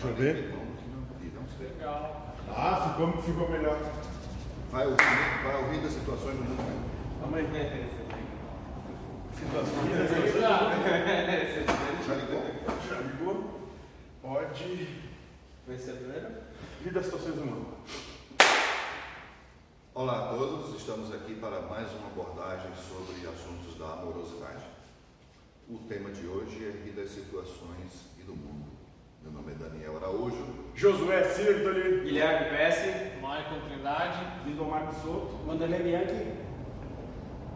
Deixa eu ver. Ah, ficou, ficou melhor. Vai ouvir, vai ouvir das situações do mundo. Calma aí. Já ligou? Já ligou? Pode. Vai ser a primeira? Rir das situações do mundo. Olá a todos, estamos aqui para mais uma abordagem sobre assuntos da amorosidade. O tema de hoje é rir das situações e do mundo. Meu nome é Daniel Araújo. Josué Sirtoli. Guilherme Pesce. Maicon Trindade. Lindomar Soto. Wanderlei Bianchi.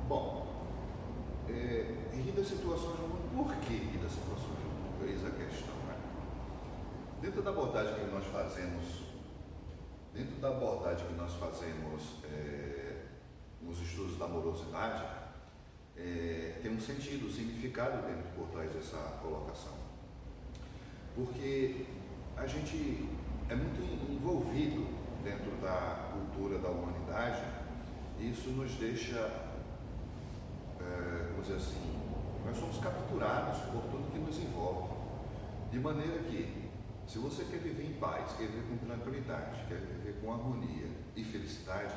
Bom, é, rir das situações do mundo. Por que rir das situações do mundo? Eis a questão, né? Dentro da abordagem que nós fazemos, dentro da abordagem que nós fazemos é, nos estudos da amorosidade, é, tem um sentido, um significado dentro por trás dessa colocação. Porque a gente é muito envolvido dentro da cultura da humanidade e isso nos deixa, é, vamos dizer assim, nós somos capturados por tudo que nos envolve. De maneira que, se você quer viver em paz, quer viver com tranquilidade, quer viver com harmonia e felicidade,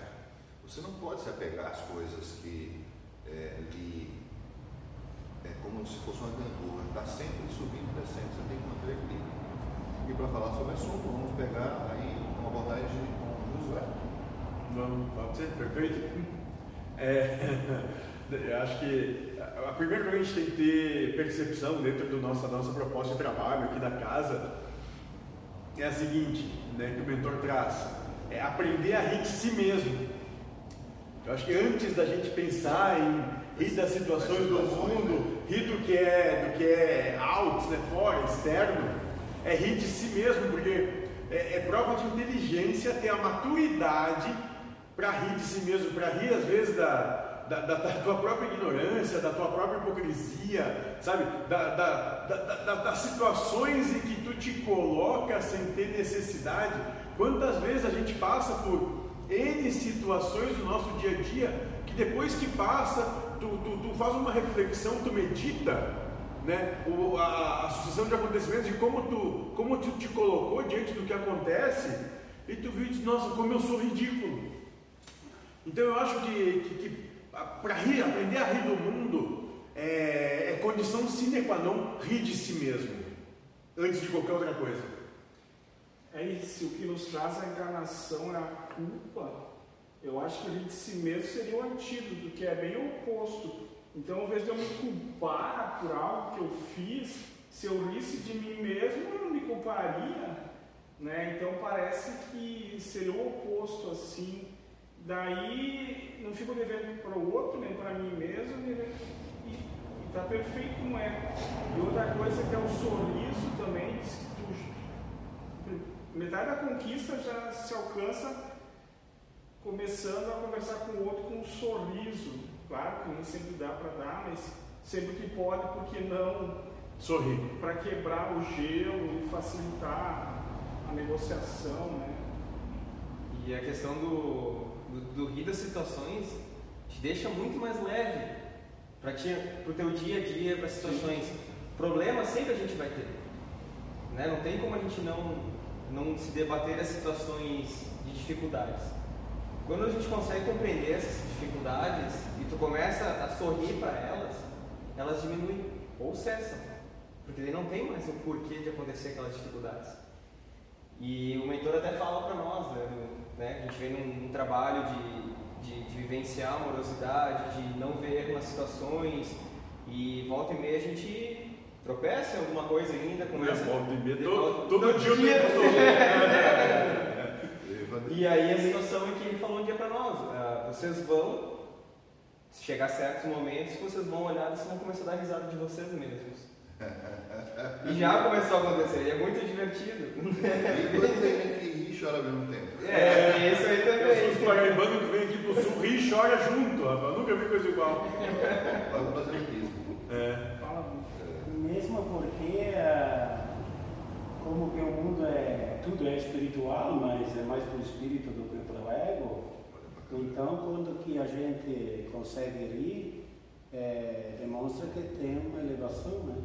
você não pode se apegar às coisas que é, lhe é como se fosse uma gangorra, está sempre subindo e descendo, você tem que manter o equilíbrio. E para falar sobre assunto, vamos pegar aí uma abordagem com Josué. Vamos, pode ser? Perfeito? É, eu acho que a primeira coisa que a gente tem que ter percepção dentro do nosso, da nossa proposta de trabalho aqui da casa é a seguinte, né, que o mentor traz, é aprender a rir de si mesmo. Eu acho que antes da gente pensar em rir das situações do mundo, rir do que é, do que é out, né, fora, externo, é rir de si mesmo, porque é, é prova de inteligência ter a maturidade para rir de si mesmo, para rir às vezes da, da, da, da, tua própria ignorância, da tua própria hipocrisia, sabe? Da, da, das situações em que tu te coloca sem ter necessidade. Quantas vezes a gente passa por N situações do nosso dia a dia que depois que passa, tu, tu, tu faz uma reflexão, tu medita, né? O, a, a sucessão de acontecimentos, de como tu, como tu te colocou diante do que acontece, e tu viu e diz, nossa, como eu sou ridículo. Então eu acho que, que, que para rir, aprender a rir do mundo é, é condição sine qua non rir de si mesmo, antes de qualquer outra coisa. É isso, o que nos traz a enganação é a culpa. Eu acho que rir de si mesmo seria o antídoto, que é bem o oposto. Então, ao invés de eu me culpar por algo que eu fiz, se eu risse de mim mesmo, eu não me culparia. Né? Então, parece que seria o oposto assim. Daí, não fico devendo para o outro, nem para mim mesmo, e está perfeito como é. E outra coisa que é o sorriso também, metade da conquista já se alcança começando a conversar com o outro com um sorriso. Claro que nem sempre dá para dar, mas sempre que pode, porque não sorrir para quebrar o gelo e facilitar a negociação, né? E a questão do, do, do rir das situações te deixa muito mais leve para o teu dia a dia, para situações. Problemas sempre a gente vai ter. Né? Não tem como a gente não, não se debater as situações de dificuldades. Quando a gente consegue compreender essas dificuldades e tu começa a sorrir para elas, elas diminuem ou cessam. Porque daí não tem mais o porquê de acontecer aquelas dificuldades. E o mentor até fala para nós, né, né, a gente vem num, num trabalho de, de, de, vivenciar a amorosidade, de não ver nas situações, e volta e meia a gente tropeça em alguma coisa ainda, começa... É, volta e meia, todo, todo todo dia dia. tenho E aí a situação é que ele falou nós, ah, vocês vão chegar a certos momentos que vocês vão olhar e vocês vão começar a dar risada de vocês mesmos. E já começou a acontecer, e é muito divertido. E quando tem gente que ri e chora ao mesmo tempo. É, isso aí Os também. paraibanos que vêm aqui pro sul ri e chora junto, rapaz. Eu nunca vi coisa igual. Fazer isso. É. Fala, Mesmo porque, como que o mundo é, tudo é espiritual, mas é mais para o espírito do que para o ego, então quando que a gente consegue rir, é, demonstra que tem uma elevação, né?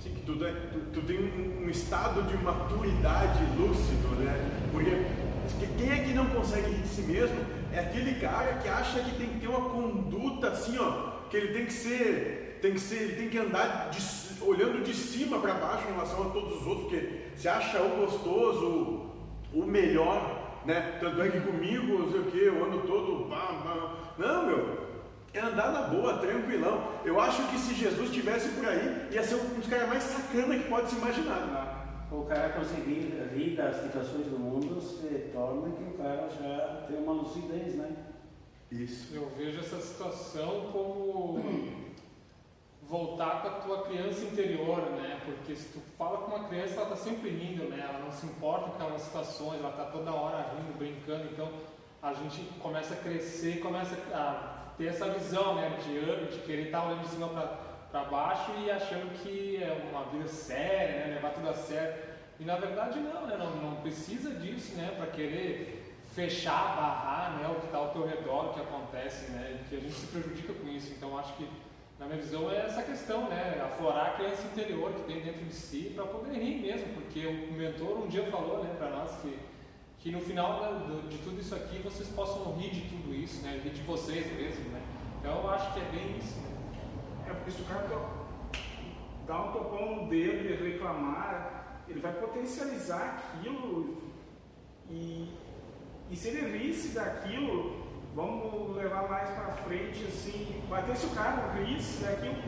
Sim, que tu, tu, tu tem um, um, estado de maturidade lúcido, né? Porque quem é que não consegue rir de si mesmo é aquele cara que acha que tem que ter uma conduta assim, ó, que ele tem que ser, tem que ser, ele tem que andar de, olhando de cima para baixo em relação a todos os outros, porque se acha o gostoso, o melhor, né? Tanto é que comigo, não sei o que, eu ando todo. Bam, bam. Não, meu, é andar na boa, tranquilão. Eu acho que se Jesus estivesse por aí, ia ser um dos caras mais sacana que pode se imaginar. O cara conseguir rir das situações do mundo se torna que o cara já tem uma lucidez, né? Isso. Eu vejo essa situação como voltar com a tua criança interior, né? Porque se tu fala com uma criança, ela está sempre rindo, né? Ela não se importa com aquelas situações, ela está toda hora rindo, brincando. Então a gente começa a crescer, começa a ter essa visão né, de, de querer estar olhando de cima para baixo e achando que é uma vida séria, né, levar tudo a sério. E na verdade não, né, não, não precisa disso né, para querer fechar, barrar né, o que está ao teu redor, o que acontece, né, que a gente se prejudica com isso. Então acho que na minha visão é essa questão, né, aflorar a criança interior que tem dentro de si para poder rir mesmo, porque o mentor um dia falou né, para nós que que no final né, de tudo isso aqui vocês possam rir de tudo isso, né? Rir de vocês mesmo, né? Então eu acho que é bem isso. Né? É porque se o cara dá um topão no dedo e reclamar, ele vai potencializar aquilo e, e se ele risse daquilo, vamos levar mais para frente assim, bater o cara risse daquilo,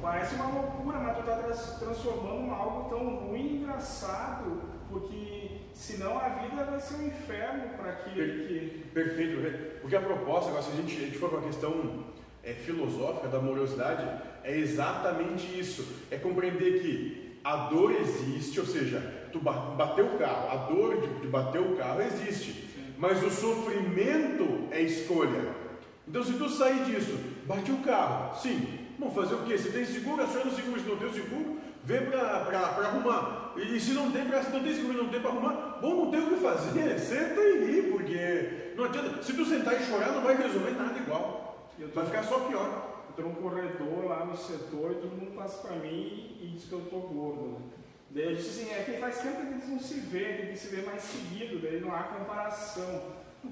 parece uma loucura, mas tu está transformando algo tão ruim e engraçado, porque Senão a vida vai ser um inferno para que. Perfeito, porque a proposta, agora, se a gente, a gente for com a questão é, filosófica da amorosidade, é exatamente isso: é compreender que a dor existe, ou seja, tu bateu o carro, a dor de, de bater o carro existe. Mas o sofrimento é escolha. Então, se tu sair disso, bate o carro, sim, vamos fazer o quê? Se tem seguro, aciona o seguro, se não tem seguro, vê para arrumar. E se não tem, se não tem seguro, não tem para arrumar, bom, não tem o que fazer, senta e ri, porque não adianta. Se tu sentar e chorar, não vai resolver nada igual. Vai ficar só pior. Eu estou num corredor lá no setor e todo mundo passa para mim e diz que eu estou gordo. Daí eu disse assim, é que faz tempo que eles não se vêem, tem que se ver mais seguido, daí não há comparação.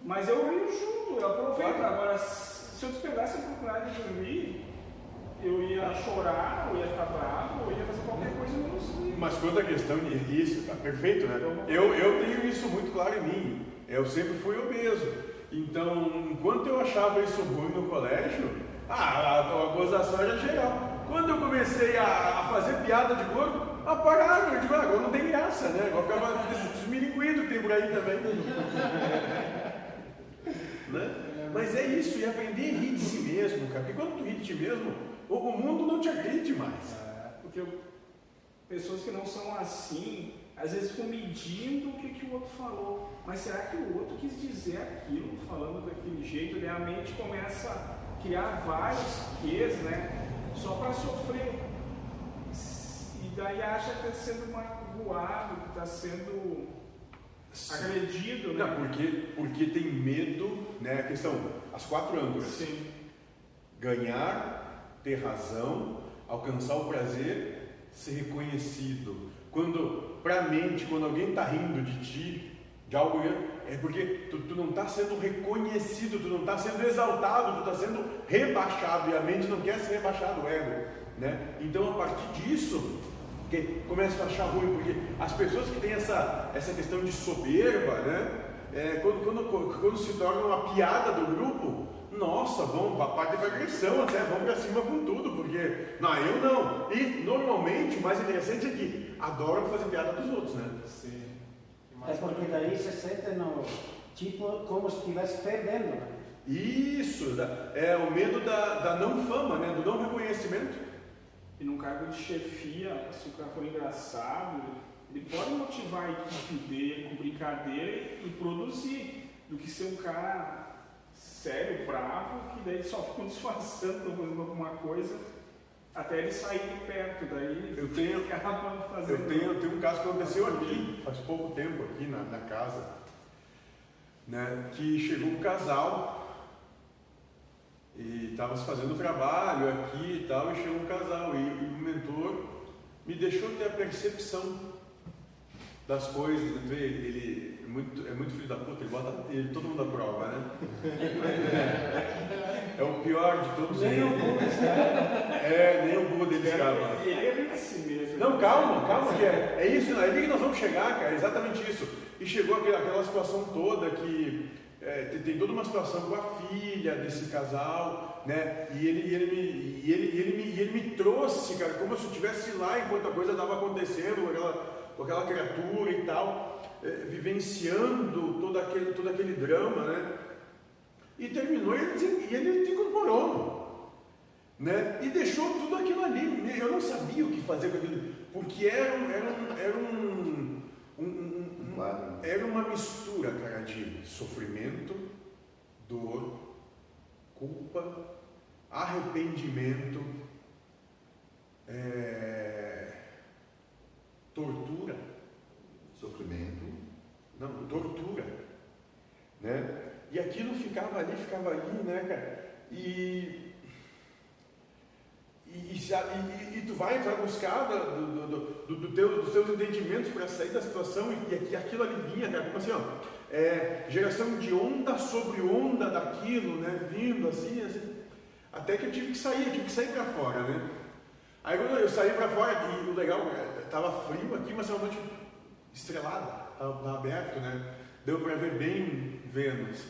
Mas eu rio junto, eu aproveito. Agora, se eu despegasse a oportunidade de dormir, eu ia chorar, eu ia ficar bravo, eu ia fazer qualquer coisa menos Mas quando a questão de isso, tá perfeito, né? Eu, eu tenho isso muito claro em mim. Eu sempre fui obeso. Então, enquanto eu achava isso ruim no colégio, ah, a, a gozação era geral. Quando eu comecei a, a fazer piada de gordo, apagaram. Eu digo, ah, agora não tem graça, né? Agora ficava desmilinguindo que tem por aí também. né? Mas é isso, e aprender a rir de si mesmo, cara. Porque quando tu ri de ti mesmo, o, o mundo não te agride mais. É, porque pessoas que não são assim, às vezes ficam medindo o que, que o outro falou. Mas será que o outro quis dizer aquilo, falando daquele jeito? E a mente começa a criar vários quês, né? Só para sofrer. E daí acha que está sendo magoado, que está sendo Sim. agredido, né? Não, porque, porque tem medo, né? A questão, as quatro âncoras. Sim. Ganhar, ter razão, alcançar o prazer, ser reconhecido. Quando, para a mente, quando alguém está rindo de ti, de algo, é porque tu, tu não está sendo reconhecido, tu não está sendo exaltado, tu está sendo rebaixado, e a mente não quer ser rebaixado, o ego. Né? Então, a partir disso, que começa a achar ruim, porque as pessoas que têm essa, essa questão de soberba, né? É, quando, quando, quando se torna uma piada do grupo, nossa, vamos, parte de agressão até, vamos para cima com tudo, porque, não, eu não. E, normalmente, o mais interessante é que adoram fazer piada dos outros, né? Sim. É porque daí se sente no, tipo, como se estivesse perdendo, né? Isso, é o medo da, da não fama, né? do não reconhecimento. E num cargo de chefia, se o cara for engraçado, ele pode motivar a equipe dele com brincadeira e produzir, do que ser um cara sério, bravo, que daí só ficam disfarçando, estão fazendo alguma coisa, até ele sair de perto, daí eu tenho, acabam fazendo. Eu tenho, eu tenho um caso que aconteceu aqui, faz pouco tempo, aqui na, na casa, né, que chegou um casal e estava fazendo trabalho aqui e tal, e chegou um casal, e, e o mentor me deixou ter a percepção das coisas. Né? Ele, ele é, muito, é muito filho da puta, ele bota ele, todo mundo à prova, né? É, o pior de todos Nem eles. o Buda escapa. É, nem o Buda ele escapa. Ele é si mesmo. Não, calma, calma, que é, é isso, é ali que nós vamos chegar, cara, é exatamente isso. E chegou aquela, aquela situação toda que é, tem, tem toda uma situação com a filha desse casal, né? E ele, ele, me, ele, ele, me, ele me trouxe, cara, como se eu estivesse lá enquanto a coisa estava acontecendo, com aquela, com aquela criatura e tal, é, vivenciando todo aquele, todo aquele drama, né? E terminou e ele, e ele incorporou, né? E deixou tudo aquilo ali. Eu não sabia o que fazer com aquilo, porque era era era um, um- um- um- era uma mistura, cara, de sofrimento, dor, culpa, arrependimento, é, tortura, Sofrimento. não, tortura, né? E aquilo ficava ali, ficava ali, né, cara? E e, e, e- e- tu vai, vai buscar do, do, do, do teu, dos teus entendimentos para sair da situação e, e aqui- aquilo ali vinha, cara, como assim, ó, é, geração de onda sobre onda daquilo, né, vindo assim, assim, até que eu tive que sair, eu tive que sair para fora, né. Aí quando eu saí para fora, e o legal, é, tava frio aqui, mas era uma noite estrelada, tava, tava aberto, né, deu para ver bem Vênus.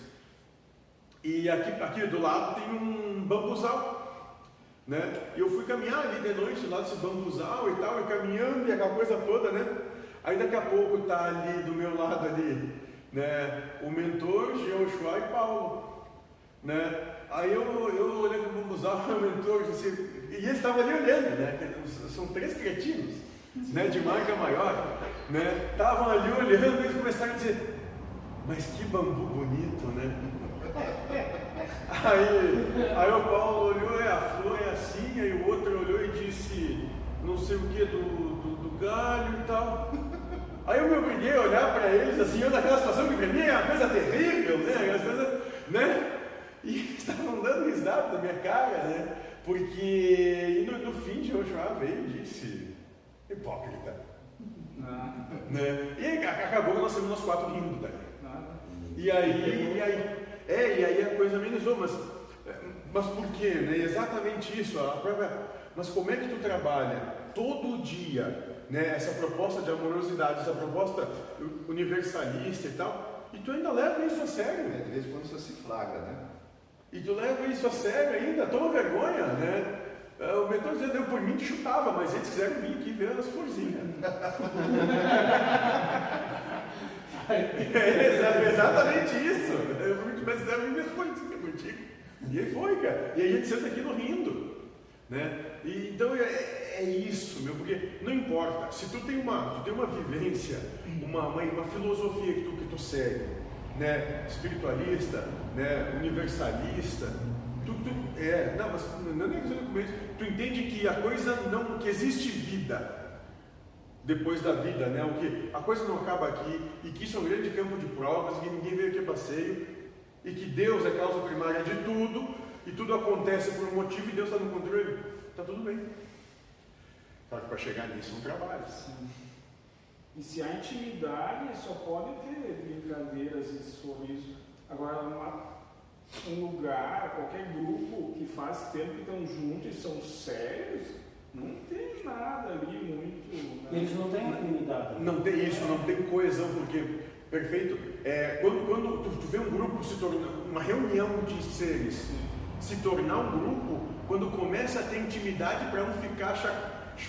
E aqui, aqui do lado tem um bambuzal, né? E eu fui caminhar ali de noite lá desse bambuzal e tal, e caminhando e aquela coisa toda, né? Aí daqui a pouco tá ali do meu lado ali, né? O mentor, Jeoshua e Paulo, né? Aí eu, eu olhei pro bambuzal, o mentor, assim, e eles estavam ali olhando, né? São três cretinos, né? De marca maior, né? Estavam ali olhando e eles começaram a dizer, mas que bambu bonito, né? Aí, aí o Paulo olhou, é, a flor é assim, aí o outro olhou e disse, não sei o que, do, do, do galho e tal. Aí eu me obriguei a olhar para eles, assim, eu naquela situação que para mim é uma coisa terrível, né? Coisas, né? E estavam dando risada da minha cara, né? Porque, e no, no fim, Joshua veio e disse, hipócrita. Né? E acabou que nós temos nós quatro rindo daí. E aí, e aí, é, e aí a coisa amenizou, mas, mas por quê? Né? Exatamente isso, a própria, mas como é que tu trabalha todo dia né, essa proposta de amorosidade, essa proposta universalista e tal, e tu ainda leva isso a sério, É, de vez em quando você se flagra, né? e tu leva isso a sério ainda, toma vergonha, né? É, O mentor dizia, eu por mim te chutava, mas eles quiseram vir aqui ver as florzinhas. É exa- exatamente isso. Eu fui mas ver as florzinhas contigo. E aí foi, cara. E aí a gente senta aqui no rindo. Né? E, então é, é isso, meu, porque não importa. Se tu tem uma, tu tem uma vivência, uma, uma, uma filosofia que tu, que tu segue, né? espiritualista, né? universalista, tu, tu, é, não, mas não é nem isso. Tu entende que a coisa não, que existe vida depois da vida, né? O que a coisa não acaba aqui e que isso é um grande campo de provas, que ninguém veio aqui a passeio e que Deus é causa primária de tudo e tudo acontece por um motivo e Deus está no controle. Tá tudo bem. Só que para chegar nisso é um trabalho. E se há intimidade, só pode ter brincadeiras e sorriso. Agora, uma- um lugar, qualquer grupo que faz tempo que estão juntos e são sérios, não tem nada ali muito. né? Eles não têm afinidade. Não tem isso, não tem coesão, porque, perfeito, é, quando, quando tu, tu vê um grupo se tornar, uma reunião de seres se tornar um grupo, quando começa a ter intimidade para um ficar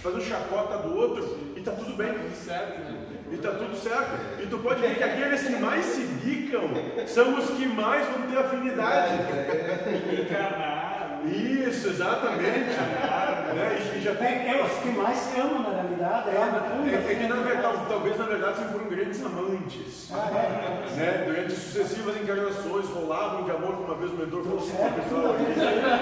fazendo chacota do outro, e tá tudo bem. Tudo certo, né? E tá tudo certo. E tu pode ver que aqueles que mais se bicam são os que mais vão ter afinidade. Encarnar, Isso, exatamente. Né? E já tem. É, é os que mais amam na realidade, é É, é que na verdade, talvez na verdade sempre foram grandes amantes. Né? Durante sucessivas encarnações rolavam de amor, como uma vez o mentor falou assim, Certo, pessoal,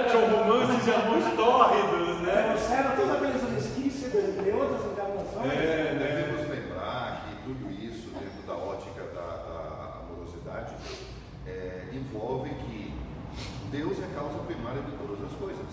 tinham romances de amores tórridos, né? Trouxeram todos aqueles resquícios de, de outras encarnações. É, né? Devemos lembrar que tudo isso, dentro da ótica da, da amorosidade, é, envolve que Deus é a causa primária de todas as coisas.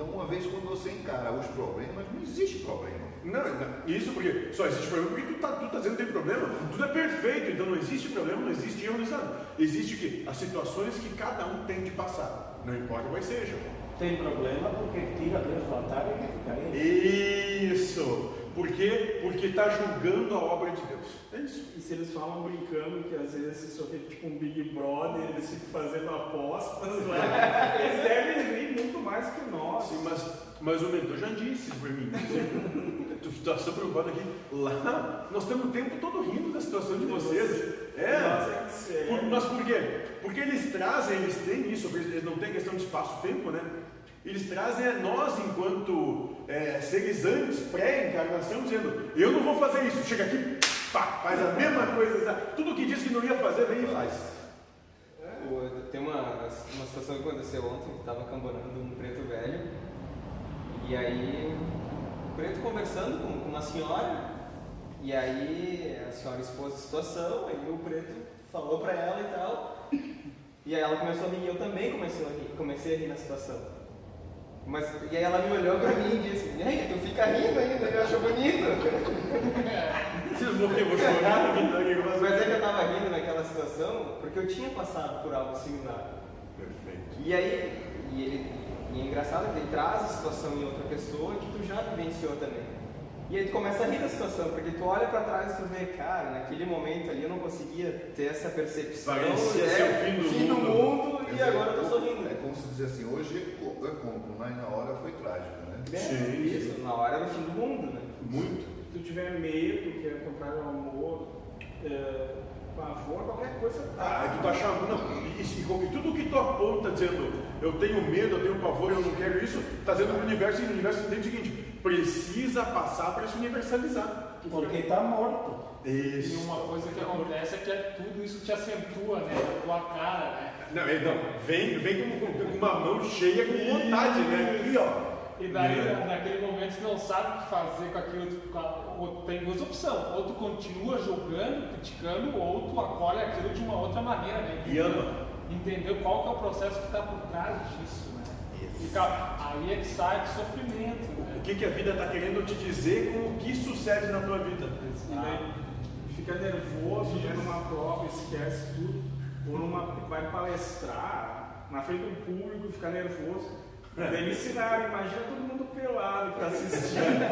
Então, uma vez quando você encarna, encarar os problemas, não existe problema. Não, isso porque só existe problema porque tu tá, tu tá dizendo que tem problema. Tudo é perfeito, então não existe problema, não existe erro, não existe nada. Existe o quê? As situações que cada um tem de passar, não importa quais sejam. Tem problema porque tira Deus do altar e quer ficar ele. Isso! Por quê? Porque está julgando a obra de Deus. É isso. E se eles falam brincando que às vezes isso aqui é tipo um Big Brother, eles ficam fazendo apostas lá, eles devem rir muito mais que mas, mas o mentor já disse para mim. Tu está preocupado aqui. Lá, nós temos o tempo todo rindo da situação de vocês. É. É. Por- mas por quê? Porque eles trazem, eles têm isso, eles não têm questão de espaço-tempo, né? Eles trazem a nós, enquanto é, seres antes, pré-encarnação, dizendo: Eu não vou fazer isso. Chega aqui, pá, faz a mesma coisa. Tudo que disse que não ia fazer, vem e faz. O- Tem uma, uma situação que aconteceu ontem, que estava cambanando um preto velho, e aí o preto conversando com, com uma senhora, e aí a senhora expôs a situação, aí o preto falou pra ela e tal, e aí ela começou a rir, e eu também comecei a rir, comecei a rir na situação. Mas, e aí ela me olhou pra mim e disse, e aí, tu fica rindo ainda, ele achou bonito. Vocês vão eu vou chorar? Fazer. Mas é que eu tava rindo naquela situação porque eu tinha passado por algo similar. Perfeito. E aí, e ele, e é engraçado que ele traz a situação em outra pessoa que tu já vivenciou também. E aí tu começa a rir da situação, porque tu olha pra trás e tu vê, cara, naquele momento ali eu não conseguia ter essa percepção. Parecia é, ser o fim do mundo. mundo, Quer e dizer, agora eu tô sorrindo. É como se dizer assim, hoje é co- é compro, mas na hora foi trágico, né? É, Sim, isso, na hora era o fim do mundo, né? Muito. Se tu tiver medo, quer comprar um amor, é, pavor, qualquer coisa Ah, tá. tu tá chamando. não, E, e, e tudo que tu aponta dizendo eu tenho medo, eu tenho pavor, eu não quero isso, tá dizendo pro universo e o universo entende o seguinte: precisa passar para se universalizar. Porque está morto. E Isso. uma coisa que acontece é que é tudo isso te acentua, né? A tua cara, né? Não, é, não, vem, vem com, com uma mão cheia com vontade, né? Aqui, ó. E daí, É. naquele momento, tu não sabe o que fazer com aquilo. Ou tem duas opções. Ou tu continua julgando, criticando, ou tu acolhe aquilo de uma outra maneira, né? E ama. Entendeu qual que é o processo que está por trás disso, né? Isso. E, cara, aí é que sai do sofrimento, O né? que, que a vida está querendo te dizer com o que sucede na tua vida? E daí fica nervoso, vê numa prova, esquece tudo. Ou numa, vai palestrar na frente do público, fica nervoso. Ensinaram, imagina todo mundo pelado que tá assistindo.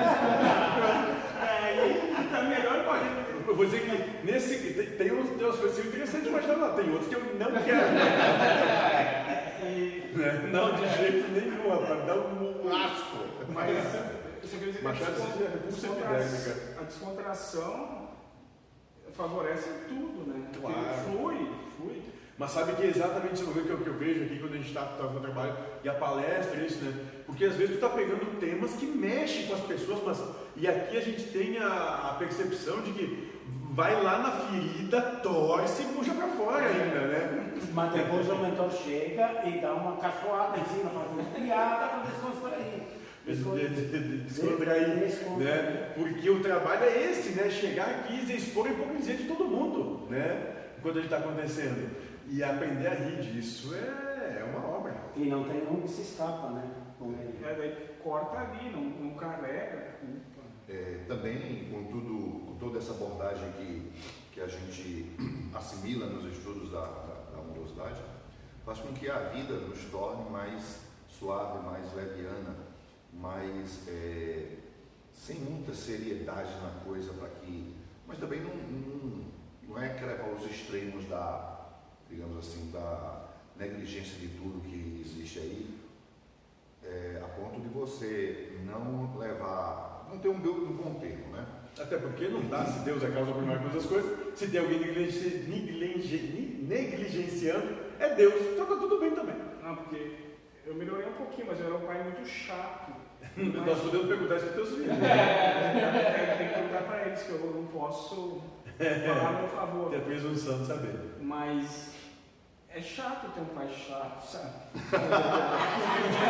Aí tá melhor Olha, eu vou dizer que nesse. Tem, tem, uns, tem umas coisas interessantes, mas não, tem outros que eu não quero. E, Né? Não, de jeito nenhum, rapaz. Dá um asco. mas eu só queria dizer que a, epidérmica. a descontração favorece tudo, né? Claro. Flui, flui. Mas sabe que é exatamente isso que eu, que eu vejo aqui quando a gente está tá no trabalho e a palestra, isso, né? Porque às vezes tu está pegando temas que mexem com as pessoas, mas e aqui a gente tem a, a percepção de que vai lá na ferida, torce e puxa para fora ainda, né? Mas depois o mentor chega e dá uma cachoada em cima, faz uma piada para descontrair. De- de- de- de- Descontrair, Descontrair. né? Porque o trabalho é esse, né? Chegar aqui e expor a hipocrisia de todo mundo, né? Enquanto a gente está acontecendo. E aprender a rir disso é, é uma obra. E não tem um que se escapa, né? Com ele. É, daí corta ali, não, não carrega. É, também com, tudo, com toda essa abordagem que, que a gente assimila nos estudos da, da, da amorosidade, faz com que a vida nos torne mais suave, mais leviana, mais é, sem muita seriedade na coisa para que. Mas também não, não, não é levar aos extremos da, digamos assim, da negligência de tudo que existe aí, é, a ponto de você não levar, não ter um, bel- um bom termo, né? Até porque não dá, se Deus é causa por mais das coisas, se tem alguém negligen- negligen- negligenciando, é Deus. Então tá tudo bem também. Não, porque eu melhorei um pouquinho, mas eu era um pai muito chato. Nós podemos perguntar isso para teus filhos. É, tem que perguntar pra eles que eu não posso falar a meu favor. Que a presunção de saber. Mas é chato ter um pai chato, sabe?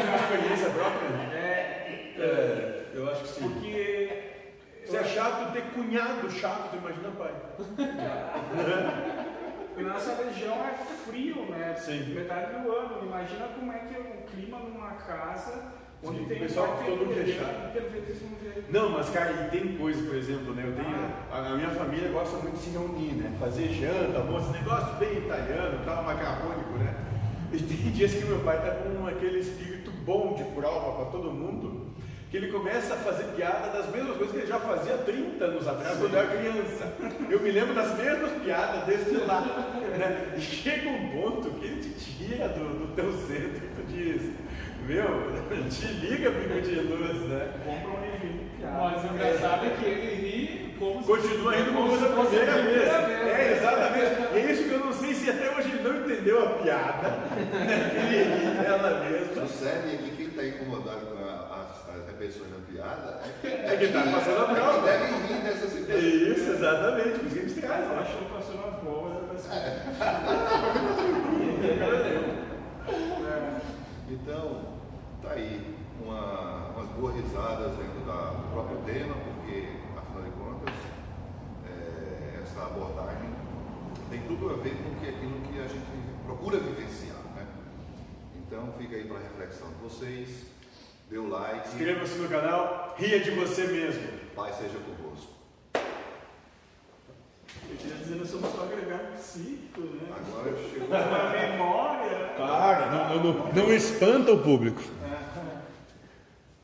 Uma experiência própria? É, É, eu acho que sim. porque Se é chato ter cunhado chato, tu imagina pai. Na nossa região é frio, né? Sim. Metade do ano. Imagina como é que é o clima numa casa Onde Sim, tem o pessoal pai todo feliz, fechado. vê. Não, mas cara, e tem coisa, por exemplo, né? Eu tenho, a, a minha família gosta muito de se reunir, né? Fazer janta, almoço, negócio bem italiano, tal, macarrônico, né? E tem dias que meu pai tá com aquele espírito bom de prova para todo mundo, que ele começa a fazer piada das mesmas coisas que ele já fazia 30 anos atrás, quando eu era criança. Eu me lembro das mesmas piadas desde lá. Né? E chega um ponto que ele te tira do, do teu centro e tu diz, meu, te liga, bico de luz, né? Compra um livrinho de piada. Mas o engraçado é que ele ri como se Continua indo como se fosse a primeira vez. É, exatamente. É isso que eu não sei se até hoje ele não entendeu a piada. Ele ri dela mesma. Sucede que quem está incomodado com as, repetições da piada é É que tá passando a é prova. que deve rir dessa É situação. Isso, exatamente. Por isso que traz, Eu acho que passou na prova, já tá Então, tá aí uma- umas boas risadas dentro da- do próprio tema, porque, afinal de contas, é, essa abordagem tem tudo a ver com que aquilo que a gente procura vivenciar. Né? Então, fica aí para reflexão de vocês. Dê o like. Inscreva-se no canal, ria de você mesmo. Paz seja convosco. Eu queria dizer, nós somos só agregado psíquico, né? Agora chegou. Uma memória. Para, não, não, não, não espanta o público.